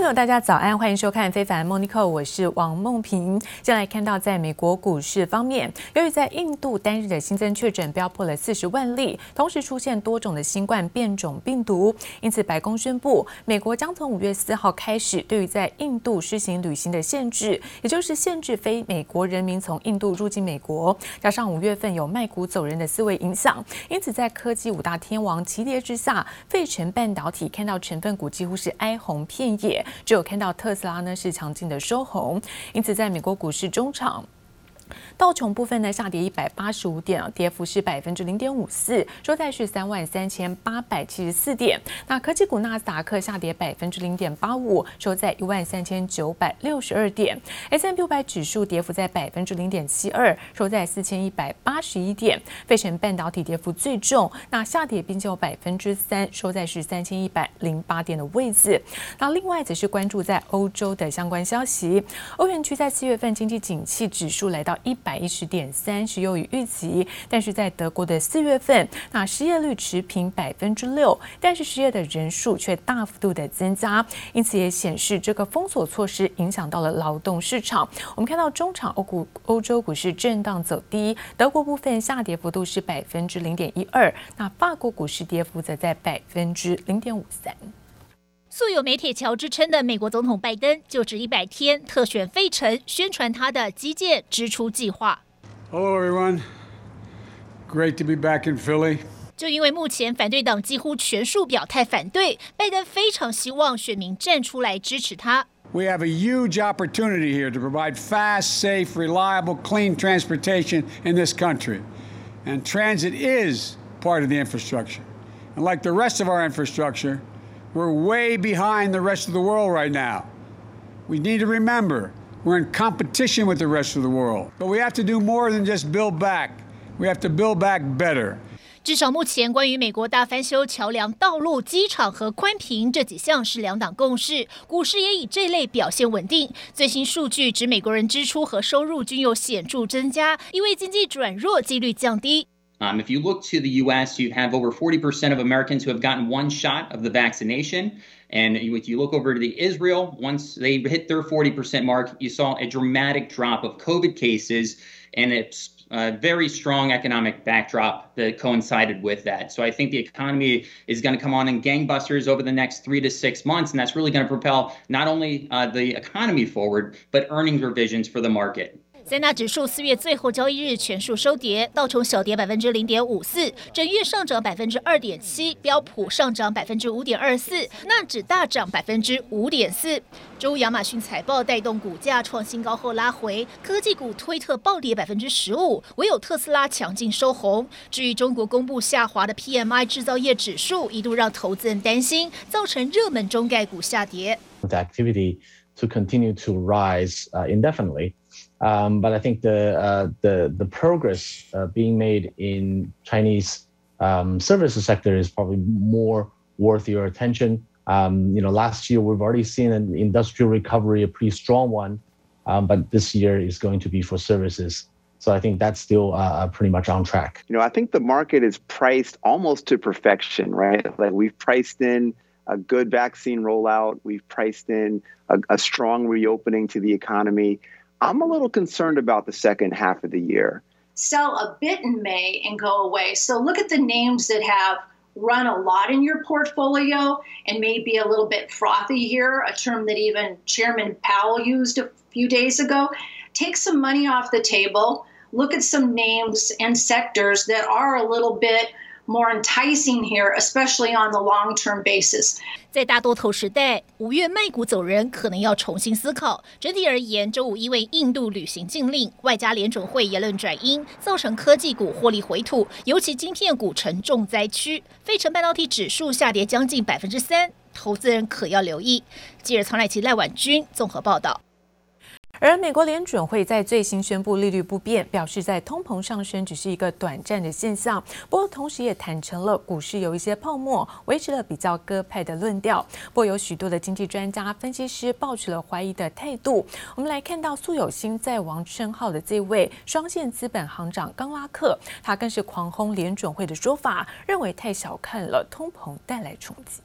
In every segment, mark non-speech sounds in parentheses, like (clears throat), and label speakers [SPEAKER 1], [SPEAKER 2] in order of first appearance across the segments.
[SPEAKER 1] 朋友，大家早安，欢迎收看《非凡 Monica，》，我是王梦萍。先来看到，在美国股市方面，由于在印度单日的新增确诊飙破了四十万例，同时出现多种的新冠变种病毒，因此白宫宣布，美国将从五月四号开始，对于在印度施行旅行的限制，也就是限制非美国人民从印度入境美国。加上五月份有卖股走人的思维影响，因此在科技五大天王齐跌之下，费城半导体看到成分股几乎是哀鸿遍野。只有看到特斯拉呢是强劲的收红，因此在美国股市中场。道琼部分呢下跌一百八十五点，跌幅是百分之零点五四，收在是三万三千八百七十四点。那科技股纳斯达克下跌百分之零点八五，收在一万三千九百六十二点。S&P 五百指数跌幅在百分之零点七二，收在四千一百八十一点。费城半导体跌幅最重，那下跌并且有百分之三，收在是三千一百零八点的位置。那另外则是关注在欧洲的相关消息，欧元区在四月份经济景气指数来到一百百一十点三，是优于预期。但是在德国的四月份，那失业率持平百分之六，但是失业的人数却大幅度的增加，因此也显示这个封锁措施影响到了劳动市场。我们看到中场欧股欧洲股市震荡走低，德国部分下跌幅度是百分之零点一二，那法国股市跌幅则在百分之零点五三。
[SPEAKER 2] 素有“美铁桥”之称的美国总统拜登就职一百天，特选费城，宣传他的基建支出计划。
[SPEAKER 3] Hello everyone, great to be back in Philly.
[SPEAKER 2] 就因为目前反对党几乎全数表态反对，拜登非常希望选民站出来支持他。
[SPEAKER 3] We have a huge opportunity here to provide fast, safe, reliable, clean transportation in this country, and transit is part of the infrastructure. And like the rest of our infrastructure. We're way behind the rest of the world right now. We need to remember we're in competition with the rest of the world. But we have to do more than just build back. We have to build back better.
[SPEAKER 2] 至少目前，关于美国大翻修桥梁、道路、机场和宽频这几项是两党共识，股市也以这类表现稳定。最新数据指，美国人支出和收入均有显著增加，因为经济转弱几率降低。
[SPEAKER 4] Um, if you look to the U.S., you have over 40% of Americans who have gotten one shot of the vaccination. And if you look over to the Israel, once they hit their 40% mark, you saw a dramatic drop of COVID cases and it's a very strong economic backdrop that coincided with that. So I think the economy is going to come on in gangbusters over the next three to six months, and that's really going to propel not only uh, the economy forward, but earnings revisions for the market.
[SPEAKER 2] 三大指数四月最后交易日全数收跌，道琼小跌百分之零点五四，整月上涨百分之二点七，标普上涨百分之五点二四，纳指大涨百分之五点四。周亚马逊财报带动股价创新高后拉回，科技股推特暴跌百分之十五，唯有特斯拉强劲收红。至于中国公布下滑的 PMI 制造业指数，一度让投资人担心，造成热门中概股下跌。
[SPEAKER 5] The activity to continue to rise indefinitely. Um, but I think the uh, the the progress uh, being made in Chinese um, services sector is probably more worth your attention. Um, you know, last year we've already seen an industrial recovery, a pretty strong one, um, but this year is going to be for services. So I think that's still uh, pretty much on track.
[SPEAKER 6] You know, I think the market is priced almost to perfection, right? Like we've priced in a good vaccine rollout, we've priced in a, a strong reopening to the economy. I'm a little concerned about the second half of the year.
[SPEAKER 7] Sell a bit in May and go away. So look at the names that have run a lot in your portfolio and maybe a little bit frothy here, a term that even Chairman Powell used a few days ago. Take some money off the table. Look at some names and sectors that are a little bit more enticing here, especially on the long-term basis.
[SPEAKER 2] 在大多头时代，五月卖股走人可能要重新思考。整体而言，周五因为印度旅行禁令，外加联准会言论转阴，造成科技股获利回吐，尤其晶片股成重灾区。费城半导体指数下跌将近百分之三，投资人可要留意。记者曹乃琪、赖婉君综合报道。
[SPEAKER 1] 而美国联准会在最新宣布利率不变，表示在通膨上升只是一个短暂的现象。不过，同时也坦承了股市有一些泡沫，维持了比较鸽派的论调。不过，有许多的经济专家分析师抱持了怀疑的态度。我们来看到素有新在王称号的这位双线资本行长冈拉克，他更是狂轰联准会的说法，认为太小看了通膨带来冲击。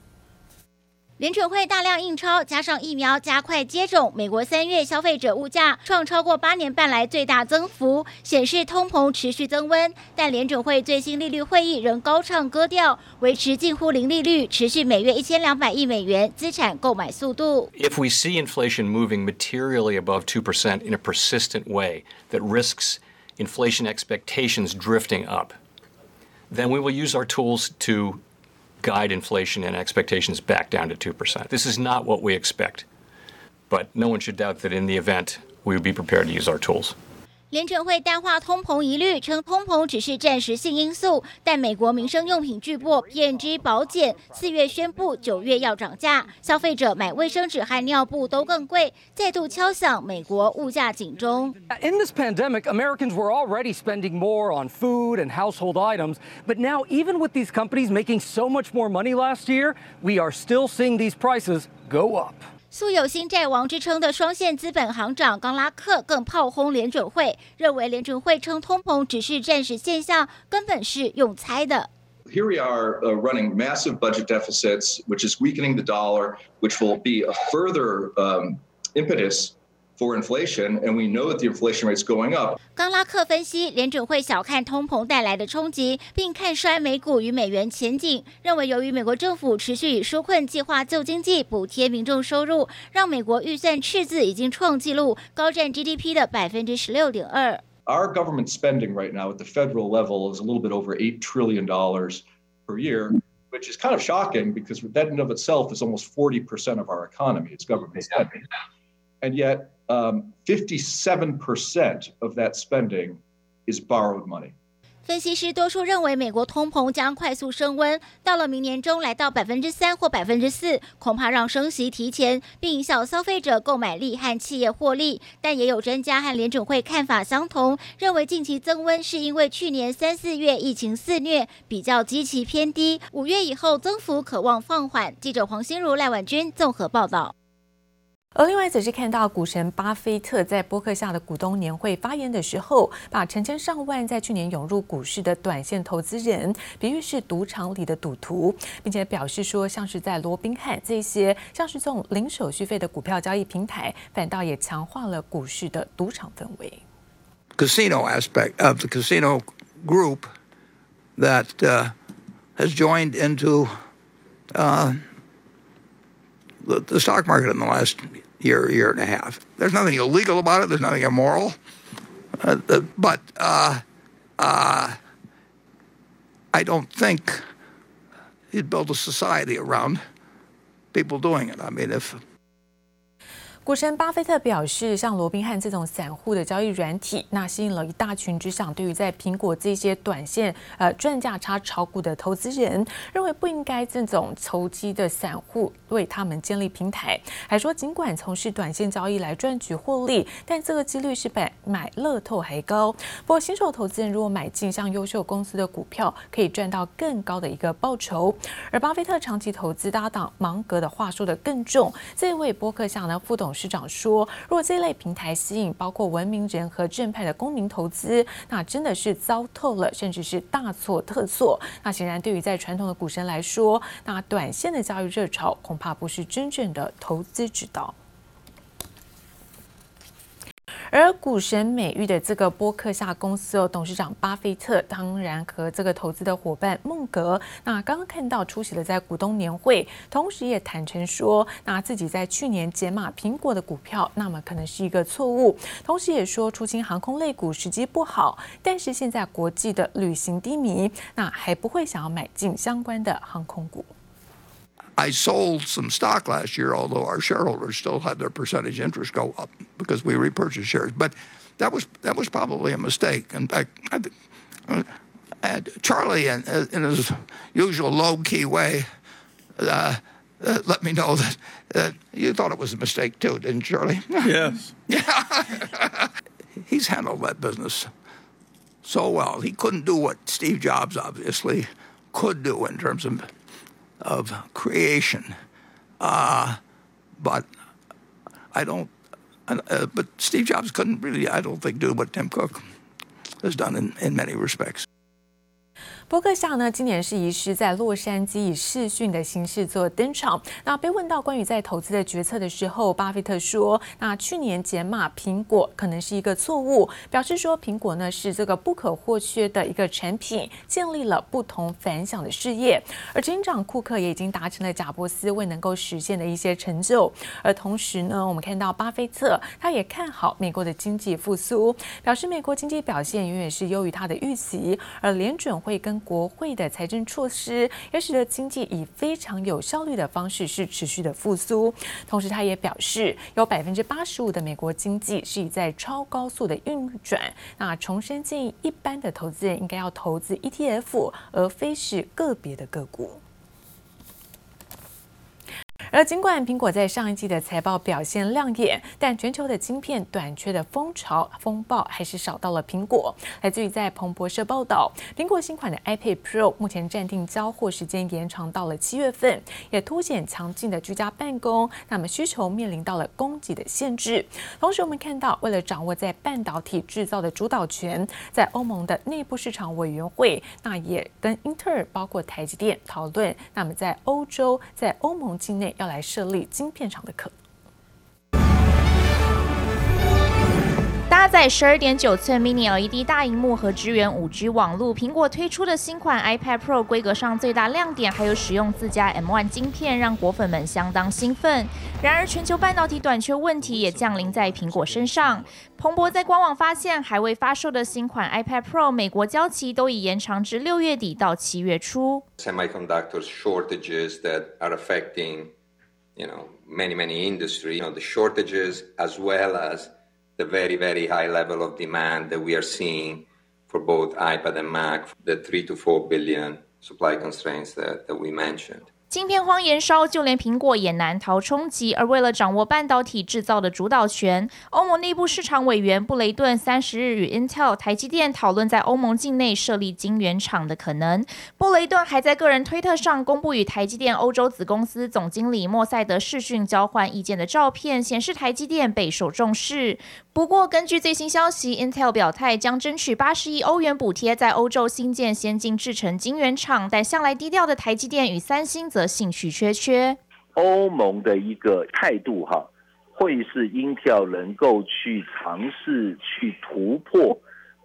[SPEAKER 8] 联准会大量印钞，加上疫苗加快接种，美国三月消费者物价创超过八年半来最大增幅，显示通膨持续增温。但联准会最新利率会议仍高唱歌调，维持近乎零利率，持续每月一千两百亿美元资产购买速度。
[SPEAKER 9] If we see inflation moving materially above two percent in a persistent way that risks inflation expectations drifting up, then we will use our tools to guide inflation and expectations back down to 2%. This is not what we expect, but no one should doubt that in the event, we would be prepared to use our tools.
[SPEAKER 8] 联准会淡化通膨疑虑，称通膨只是暂时性因素。但美国民生用品巨擘 P&G 宝简四月宣布九月要涨价，消费者买卫生纸和尿布都更贵，再度敲响美国物价警钟。
[SPEAKER 10] In this pandemic, Americans were already spending more on food and household items, but now even with these companies making so much more money last year, we are still seeing these prices go up.
[SPEAKER 8] 素有“新债王”之称的双线资本行长冈拉克更炮轰联准会，认为联准会称通膨只是暂时现象，根本是用猜的。
[SPEAKER 11] Here we are running massive budget deficits, which is weakening the dollar, which will be a further impetus. For inflation, and we know that the inflation rate is going up.
[SPEAKER 8] 冈拉克分析，联准会小看通膨带来的冲击，并看衰美股与美元前景。认为由于美国政府持续以纾困计划救经济、补贴民众收入，让美国预算赤字已经创纪录，高占 GDP 的百分之十六点二。
[SPEAKER 11] Our government spending right now at the federal level is a little bit over eight trillion dollars per year, which is kind of shocking because that in and of itself is almost forty percent of our economy. It's government spending, and yet. Um, 57% of that spending is borrowed money.
[SPEAKER 8] 分析师多数认为，美国通膨将快速升温，到了明年中来到百分之三或百分之四，恐怕让升息提前，并影响消费者购买力和企业获利。但也有专家和联准会看法相同，认为近期增温是因为去年三四月疫情肆虐，比较基期偏低，五月以后增幅可望放缓。记者黄心如、赖婉君综合报道。
[SPEAKER 1] 而另外则是看到股神巴菲特在波克下的股东年会发言的时候，把成千上万在去年涌入股市的短线投资人比喻是赌场里的赌徒，并且表示说，像是在罗宾汉这些像是这种零手续费的股票交易平台，反倒也强化了股市的赌场氛围。
[SPEAKER 12] Casino aspect of the casino group that has joined into the the stock market in the last. Year, year and a half. There's nothing illegal about it. There's nothing immoral. Uh, but uh, uh, I don't think you'd build a society around people doing it. I mean, if
[SPEAKER 1] 股神巴菲特表示，像罗宾汉这种散户的交易软体，那吸引了一大群只想对于在苹果这些短线呃赚价差炒股的投资人，认为不应该这种投机的散户为他们建立平台，还说尽管从事短线交易来赚取获利，但这个几率是比买乐透还高。不过新手投资人如果买进像优秀公司的股票，可以赚到更高的一个报酬。而巴菲特长期投资搭档芒格的话说的更重，这位波克夏呢副董。市长说：“若这类平台吸引包括文明人和正派的公民投资，那真的是糟透了，甚至是大错特错。那显然，对于在传统的股神来说，那短线的交易热潮恐怕不是真正的投资之道。”而股神美誉的这个波克夏公司哦，董事长巴菲特当然和这个投资的伙伴孟格，那刚刚看到出席了在股东年会，同时也坦诚说，那自己在去年减码苹果的股票，那么可能是一个错误，同时也说出清航空类股时机不好，但是现在国际的旅行低迷，那还不会想要买进相关的航空股。
[SPEAKER 12] I sold some stock last year, although our shareholders still had their percentage interest go up because we repurchased shares. But that was that was probably a mistake. In fact, I, uh, Charlie, in, in, his usual low-key way, uh, uh, let me know that uh, you thought it was a mistake too, didn't Charlie? (laughs)
[SPEAKER 13] Yes.
[SPEAKER 12] yeah. (laughs) He's handled that business so well. He couldn't do what Steve Jobs obviously could do in terms of of creation. Uh, but I don't, uh, but Steve Jobs couldn't really, I don't think, do what Tim Cook has done in, in many respects.
[SPEAKER 1] 波克夏呢，今年是移师在洛杉矶以视讯的形式做登场。那被问到关于在投资的决策的时候，巴菲特说：“那去年减码苹果可能是一个错误，表示说苹果呢是这个不可或缺的一个产品，建立了不同凡响的事业。而执行长库克也已经达成了贾伯斯未能够实现的一些成就。而同时呢，我们看到巴菲特他也看好美国的经济复苏，表示美国经济表现远远是优于他的预期，而联准会跟国会的财政措施也使得经济以非常有效率的方式是持续的复苏。同时，他也表示，有百分之八十五的美国经济是以在超高速的运转。那重申建议，一般的投资人应该要投资 ETF，而非是个别的个股。而尽管苹果在上一季的财报表现亮眼，但全球的晶片短缺的风潮风暴还是扫到了苹果。来自于在彭博社报道，苹果新款的 iPad Pro 目前暂定交货时间延长到了七月份，也凸显强劲的居家办公，那么需求面临到了供给的限制。同时，我们看到为了掌握在半导体制造的主导权，在欧盟的内部市场委员会，那也跟英特尔包括台积电讨论，那么在欧洲在欧盟境内要。来设立晶片厂的可能。
[SPEAKER 14] 搭载十二点九寸 Mini LED 大荧幕和支援五 G 网络，苹果推出的新款 iPad Pro 规格上最大亮点，还有使用自家 M1 晶片，让果粉们相当兴奋。然而，全球半导体短缺问题也降临在苹果身上。彭博在官网发现，还未发售的新款 iPad Pro 美国交期都已延长至六月底到七月初。
[SPEAKER 13] Semiconductor shortages that are affecting You know, many, many industry, you know, the shortages as well as the very, very high level of demand that we are seeing for both iPad and Mac, the three to four billion supply constraints that, that we mentioned.
[SPEAKER 14] 晶片荒延烧，就连苹果也难逃冲击。而为了掌握半导体制造的主导权，欧盟内部市场委员布雷顿三十日与 Intel、台积电讨论在欧盟境内设立晶圆厂的可能。布雷顿还在个人推特上公布与台积电欧洲子公司总经理莫塞德视讯交换意见的照片，显示台积电备受重视。不过，根据最新消息，Intel 表态将争取八十亿欧元补贴，在欧洲新建先进制程晶圆厂。但向来低调的台积电与三星则兴趣缺缺。
[SPEAKER 15] 欧盟的一个态度哈，会是 Intel 能够去尝试去突破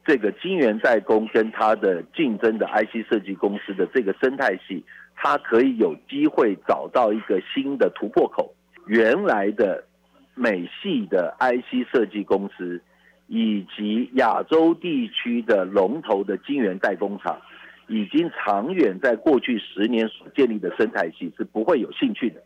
[SPEAKER 15] 这个晶圆代工跟它的竞争的 IC 设计公司的这个生态系，它可以有机会找到一个新的突破口。原来的。美系的 IC 设计公司，以及亚洲地区的龙头的晶圆代工厂，已经长远在过去十年所建立的生态系是不会有兴趣的。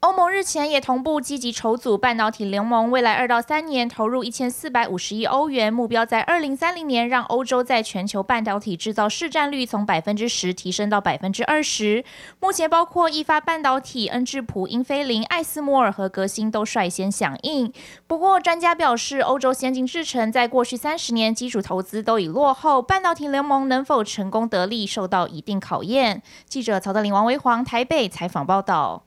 [SPEAKER 14] 欧盟日前也同步积极筹组半导体联盟，未来二到三年投入一千四百五十亿欧元，目标在二零三零年让欧洲在全球半导体制造市占率从百分之十提升到百分之二十。目前包括意法半导体、恩智浦、英飞凌、艾斯摩尔和革新都率先响应。不过，专家表示，欧洲先进制程在过去三十年基础投资都已落后，半导体联盟能否成功得利，受到一定考验。记者曹德林、王维煌台北采访报道。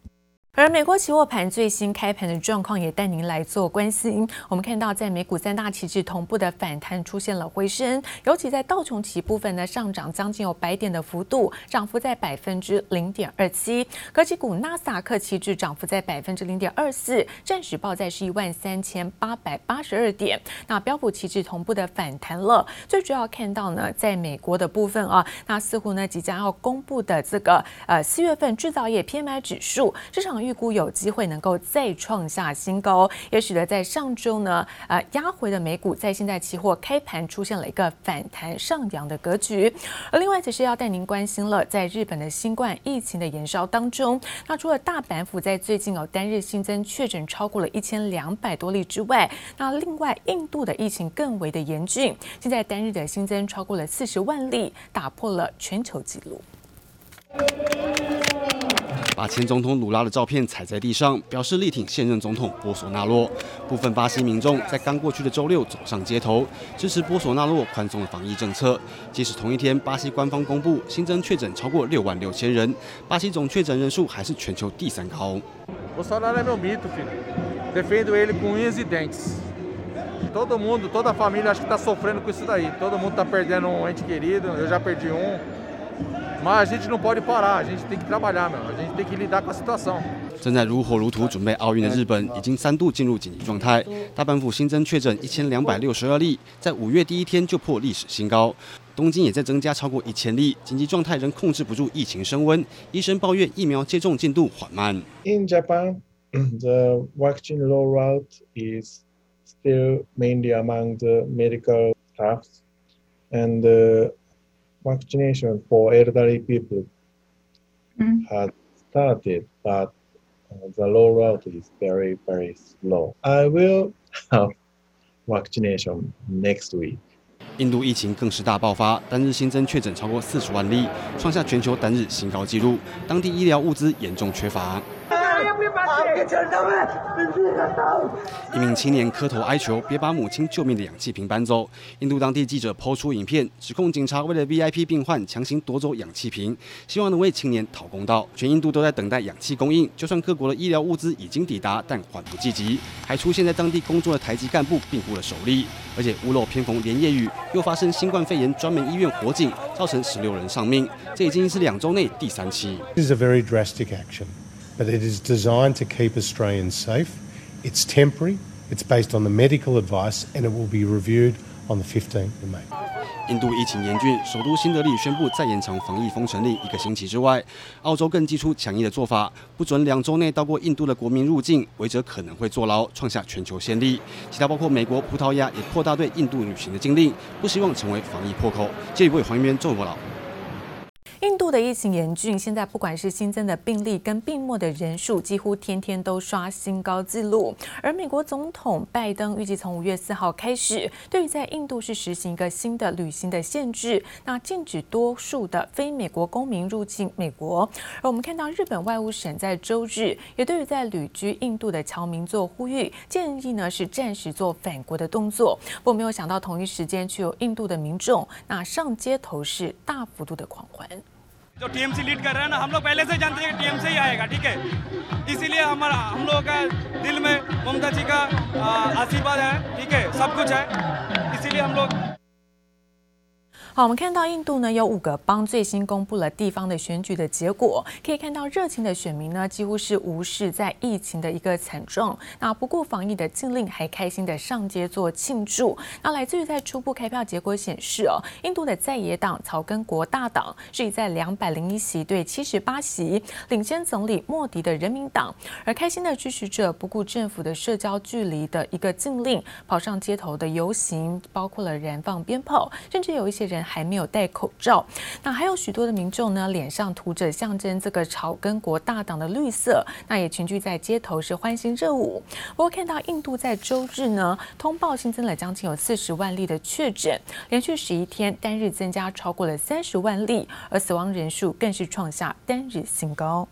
[SPEAKER 1] 而美国期货盘最新开盘的状况也带您来做关心。我们看到，在美股三大期指同步的反弹出现了回升，尤其在道琼旗部分呢，上涨将近有百点的幅度，涨幅在百分之零点二七。科技股纳斯达克期指涨幅在百分之零点二四，暂时报在是一万三千八百八十二点。那标普期指同步的反弹了，最主要看到呢，在美国的部分啊，那似乎呢即将要公布的这个呃四月份制造业 PMI 指数，市场。预估有机会能够再创下新高，也使得在上周呢，呃，压回的美股在现在期货开盘出现了一个反弹上扬的格局。而另外，则是要带您关心了，在日本的新冠疫情的延烧当中，那除了大阪府在最近有单日新增确诊超过了一千两百多例之外，那另外印度的疫情更为的严峻，现在单日的新增超过了四十万例，打破了全球纪录。
[SPEAKER 16] 把前总统鲁拉的照片踩在地上，表示力挺现任总统波索纳洛。部分巴西民众在刚过去的周六走上街头，支持波索纳洛宽松的防疫政策。即使同一天，巴西官方公布新增确诊超过六万六千人，巴西总确诊人数还是全球第三高。波索纳洛系 meu mito, filho. Defendo ele com unhas e dentes. Todo mundo, toda a família, acho que está sofrendo com isso daí. Todo mundo está perdendo um ente querido. Eu já perdi um. 正在如火如荼准备奥运的日本，已经三度进入紧急状态。大阪府新增确诊一千两百六十二例，在五月第一天就破历史新高。东京也在增加超过一千例，紧急状态仍控制不住疫情升温。医生抱怨疫苗接种进度缓慢。
[SPEAKER 17] In Japan, (clears throat) the vaccine rollout is still mainly among the medical staffs, and the vaccination for elderly people has started, but the rollout is very, very slow. I will have vaccination next week.
[SPEAKER 16] 印度疫情更是大爆发，单日新增确诊超过四十万例，创下全球单日新高纪录。当地医疗物资严重缺乏。一名青年磕头哀求，别把母亲救命的氧气瓶搬走。印度当地记者抛出影片，指控警察为了 VIP 病患强行夺走氧气瓶，希望能为青年讨公道。全印度都在等待氧气供应，就算各国的医疗物资已经抵达，但缓不济急，还出现在当地工作的台籍干部病故了首例。而且屋漏偏逢连夜雨，又发生新冠肺炎专门医院火警，造成十六人丧命，这已经是两周内第三起。
[SPEAKER 18] This is a very drastic action. But it is designed to keep Australians safe. It's temporary. It's based on the medical advice, and it will be reviewed on the 15th of May.
[SPEAKER 16] 印度疫情严峻，首都新德里宣布再延长防疫封城令一个星期之外，澳洲更祭出强硬的做法，不准两周内到过印度的国民入境，违者可能会坐牢，创下全球先例。其他包括美国、葡萄牙也扩大对印度旅行的禁令，不希望成为防疫破口。这一位黄一边综合报
[SPEAKER 1] 印度的疫情严峻，现在不管是新增的病例跟病末的人数，几乎天天都刷新高纪录。而美国总统拜登预计从五月四号开始，对于在印度是实行一个新的旅行的限制，那禁止多数的非美国公民入境美国。而我们看到日本外务省在周日也对于在旅居印度的侨民做呼吁，建议呢是暂时做返国的动作。不过没有想到同一时间却有印度的民众那上街头是大幅度的狂欢。
[SPEAKER 19] 就 TMC lead कर रहा है ना, हम लोग पहले से जानते हैं कि टीएमसी ही आएगा, ठीक है? इसीलिए हमारा, हम लोगों का दिल में ममता जी का आशीर्वाद है, ठीक है? सब कुछ है। इसीलिए हम लोग
[SPEAKER 1] 好，我们看到印度呢有五个邦最新公布了地方的选举的结果，可以看到热情的选民呢几乎是无视在疫情的一个惨状，那不顾防疫的禁令，还开心的上街做庆祝。那来自于在初步开票结果显示哦，印度的在野党草根国大党是以在两百零一席对七十八席领先总理莫迪的人民党，而开心的支持者不顾政府的社交距离的一个禁令，跑上街头的游行，包括了燃放鞭炮，甚至有一些人还没有戴口罩，那还有许多的民众呢，脸上涂着象征这个草根国大党的绿色，那也群聚在街头是欢欣热舞。不过看到印度在周日呢，通报新增了将近有四十万例的确诊，连续十一天单日增加超过了三十万例，而死亡人数更是创下单日新高。